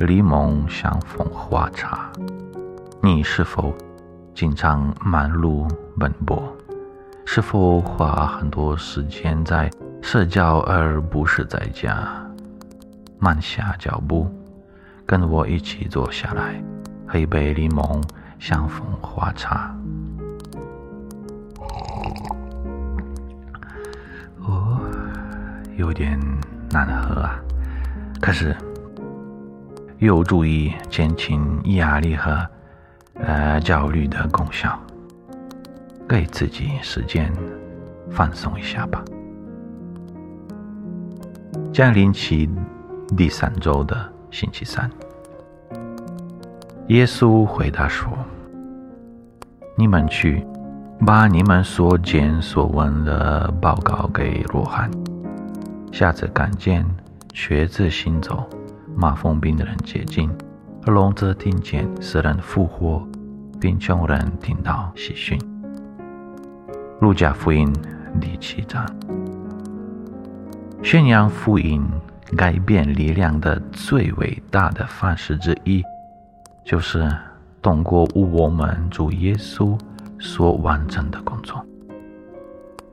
柠檬香蜂花茶。你是否经常忙碌奔波？是否花很多时间在？社交而不是在家，慢下脚步，跟我一起坐下来，喝一杯柠檬香蜂花茶。哦，有点难喝啊，可是有助于减轻压力和呃焦虑的功效，给自己时间放松一下吧。降临期第三周的星期三，耶稣回答说：“你们去，把你们所见所闻的报告给罗汉。下次看见瘸子行走、麻风病的人接近，而聋子听见死人复活，并穷人听到喜讯。”路加福音第七章。宣扬福音、改变力量的最伟大的方式之一，就是通过我们主耶稣所完成的工作。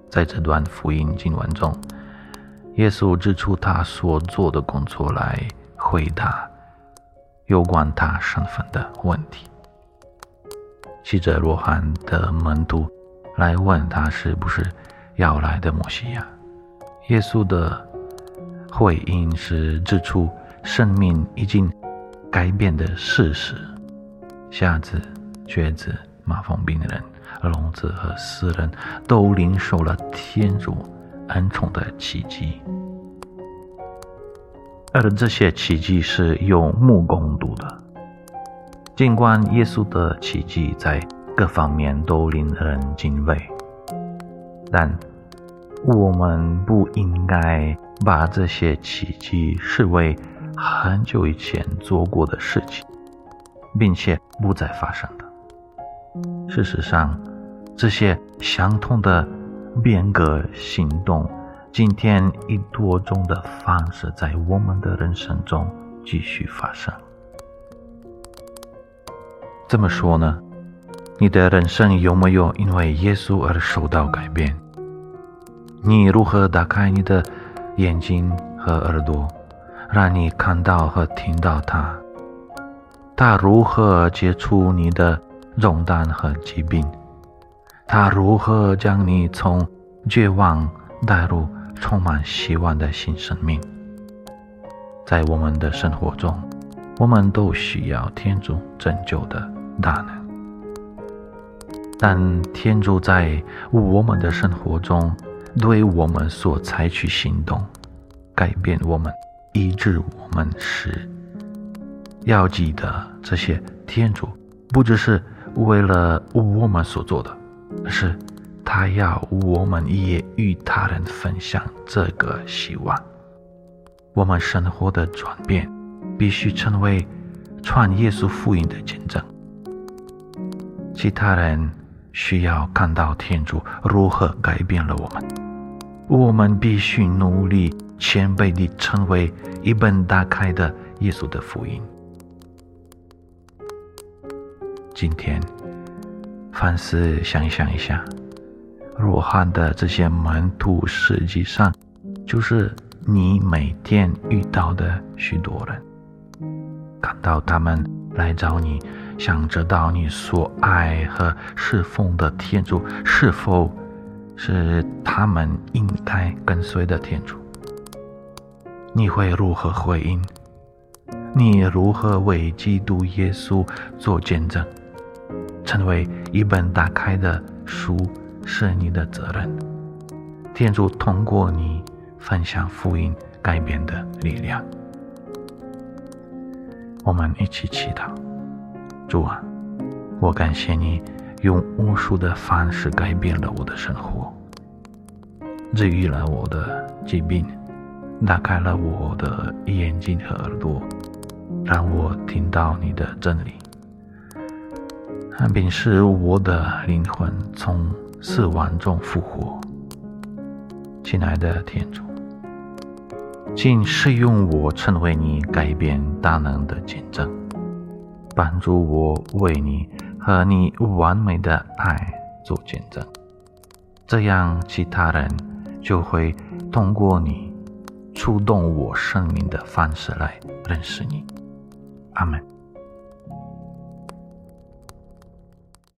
在这段福音经文中，耶稣指出他所做的工作来回答有关他身份的问题。记者罗汉的门徒来问他是不是要来的摩西亚。耶稣的回应是指出生命已经改变的事实：瞎子、瘸子、麻风病人、聋子和死人都领受了天主恩宠的奇迹，而这些奇迹是有目共睹的。尽管耶稣的奇迹在各方面都令人敬畏，但。我们不应该把这些奇迹视为很久以前做过的事情，并且不再发生的。事实上，这些相同的变革行动，今天以多种的方式在我们的人生中继续发生。怎么说呢？你的人生有没有因为耶稣而受到改变？你如何打开你的眼睛和耳朵，让你看到和听到他？他如何解除你的重担和疾病？他如何将你从绝望带入充满希望的新生命？在我们的生活中，我们都需要天主拯救的大能，但天主在我们的生活中。对我们所采取行动，改变我们，医治我们时，要记得这些天主不只是为了我们所做的，而是他要我们也与他人分享这个希望。我们生活的转变必须成为传耶稣福音的见证，其他人需要看到天主如何改变了我们。我们必须努力谦卑地成为一本打开的耶稣的福音。今天，凡事想想一下，若汉的这些门徒实际上就是你每天遇到的许多人。看到他们来找你，想知道你所爱和侍奉的天主是否？是他们应该跟随的天主。你会如何回应？你如何为基督耶稣做见证？成为一本打开的书是你的责任。天主通过你分享福音改变的力量。我们一起祈祷。主啊，我感谢你用无数的方式改变了我的生活，治愈了我的疾病，打开了我的眼睛和耳朵，让我听到你的真理，并使我的灵魂从死亡中复活。亲爱的天主，请使用我成为你改变大能的见证。帮助我为你和你完美的爱做见证，这样其他人就会通过你触动我生命的方式来认识你。阿门。